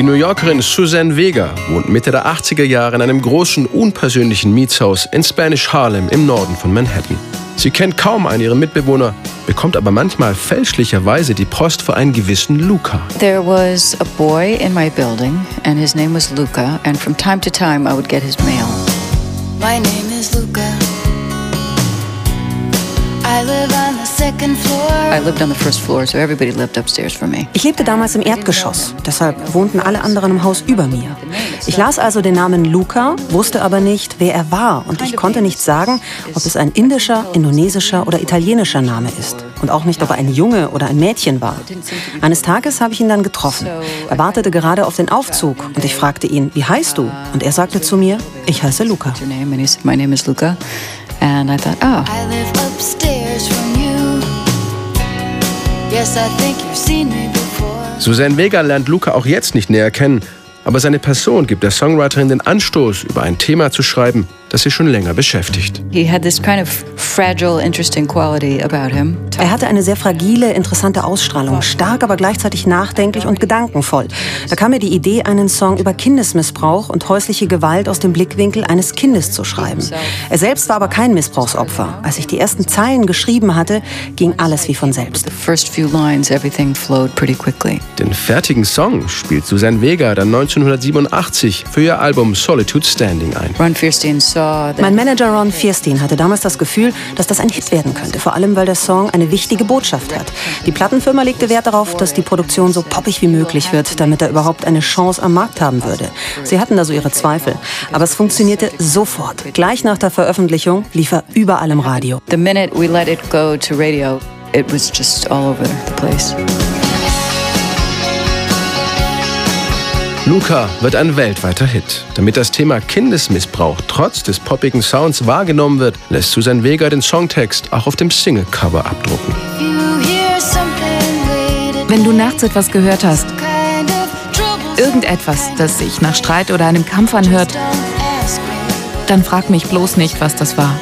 Die New Yorkerin Suzanne Vega wohnt Mitte der 80er Jahre in einem großen, unpersönlichen Mietshaus in Spanish Harlem im Norden von Manhattan. Sie kennt kaum einen ihrer Mitbewohner, bekommt aber manchmal fälschlicherweise die Post für einen gewissen Luca. There was a boy in my building and his name was Luca and from time to time I would get his mail. My name is Luca. I live Ich lebte damals im Erdgeschoss, deshalb wohnten alle anderen im Haus über mir. Ich las also den Namen Luca, wusste aber nicht, wer er war und ich konnte nicht sagen, ob es ein indischer, indonesischer oder italienischer Name ist und auch nicht, ob er ein Junge oder ein Mädchen war. Eines Tages habe ich ihn dann getroffen. Er wartete gerade auf den Aufzug und ich fragte ihn, wie heißt du? Und er sagte zu mir, ich heiße Luca. My name is Luca. And I thought, oh. Suzanne Vega lernt Luca auch jetzt nicht näher kennen, aber seine Person gibt der Songwriterin den Anstoß, über ein Thema zu schreiben, das sie schon länger beschäftigt. Er hatte eine sehr fragile, interessante Ausstrahlung, stark, aber gleichzeitig nachdenklich und gedankenvoll. Da kam mir die Idee, einen Song über Kindesmissbrauch und häusliche Gewalt aus dem Blickwinkel eines Kindes zu schreiben. Er selbst war aber kein Missbrauchsopfer. Als ich die ersten Zeilen geschrieben hatte, ging alles wie von selbst. Den fertigen Song spielt Susanne Vega dann 1987 für ihr Album Solitude Standing ein. Ron Fierstein mein Manager Ron Fierstein hatte damals das Gefühl, dass das ein Hit werden könnte, vor allem weil der Song eine wichtige Botschaft hat. Die Plattenfirma legte Wert darauf, dass die Produktion so poppig wie möglich wird, damit er überhaupt eine Chance am Markt haben würde. Sie hatten da so ihre Zweifel, aber es funktionierte sofort. Gleich nach der Veröffentlichung lief er überall im Radio. The minute we let it go to radio, it was just all over the place. Luca wird ein weltweiter Hit. Damit das Thema Kindesmissbrauch trotz des poppigen Sounds wahrgenommen wird, lässt Susan Vega den Songtext auch auf dem Singlecover abdrucken. Wenn du nachts etwas gehört hast, irgendetwas, das sich nach Streit oder einem Kampf anhört, dann frag mich bloß nicht, was das war.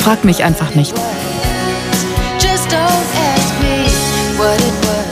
Frag mich einfach nicht.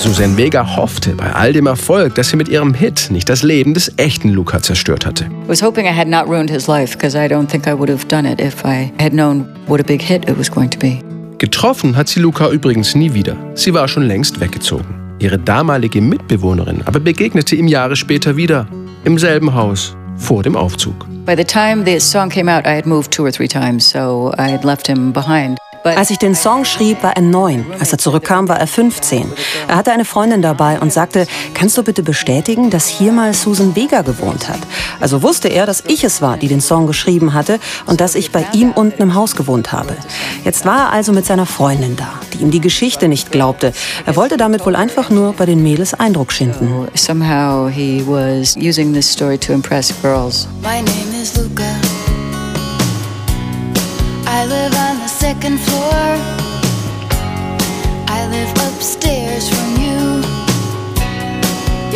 Susan Vega hoffte bei all dem Erfolg, dass sie mit ihrem Hit nicht das Leben des echten Luca zerstört hatte. I was hoping I had not ruined his life because I don't think I would have done it if I had known what a big hit it was going to be. Getroffen hat sie Luca übrigens nie wieder. Sie war schon längst weggezogen. Ihre damalige Mitbewohnerin aber begegnete ihm Jahre später wieder im selben Haus vor dem Aufzug. By the time the song came out, I had moved two or three times, so I had left him behind. Als ich den Song schrieb, war er neun. Als er zurückkam, war er 15. Er hatte eine Freundin dabei und sagte, kannst du bitte bestätigen, dass hier mal Susan Vega gewohnt hat? Also wusste er, dass ich es war, die den Song geschrieben hatte und dass ich bei ihm unten im Haus gewohnt habe. Jetzt war er also mit seiner Freundin da, die ihm die Geschichte nicht glaubte. Er wollte damit wohl einfach nur bei den Mädels Eindruck schinden. Somehow he was using this story to impress girls. My name is Luca. I live on the second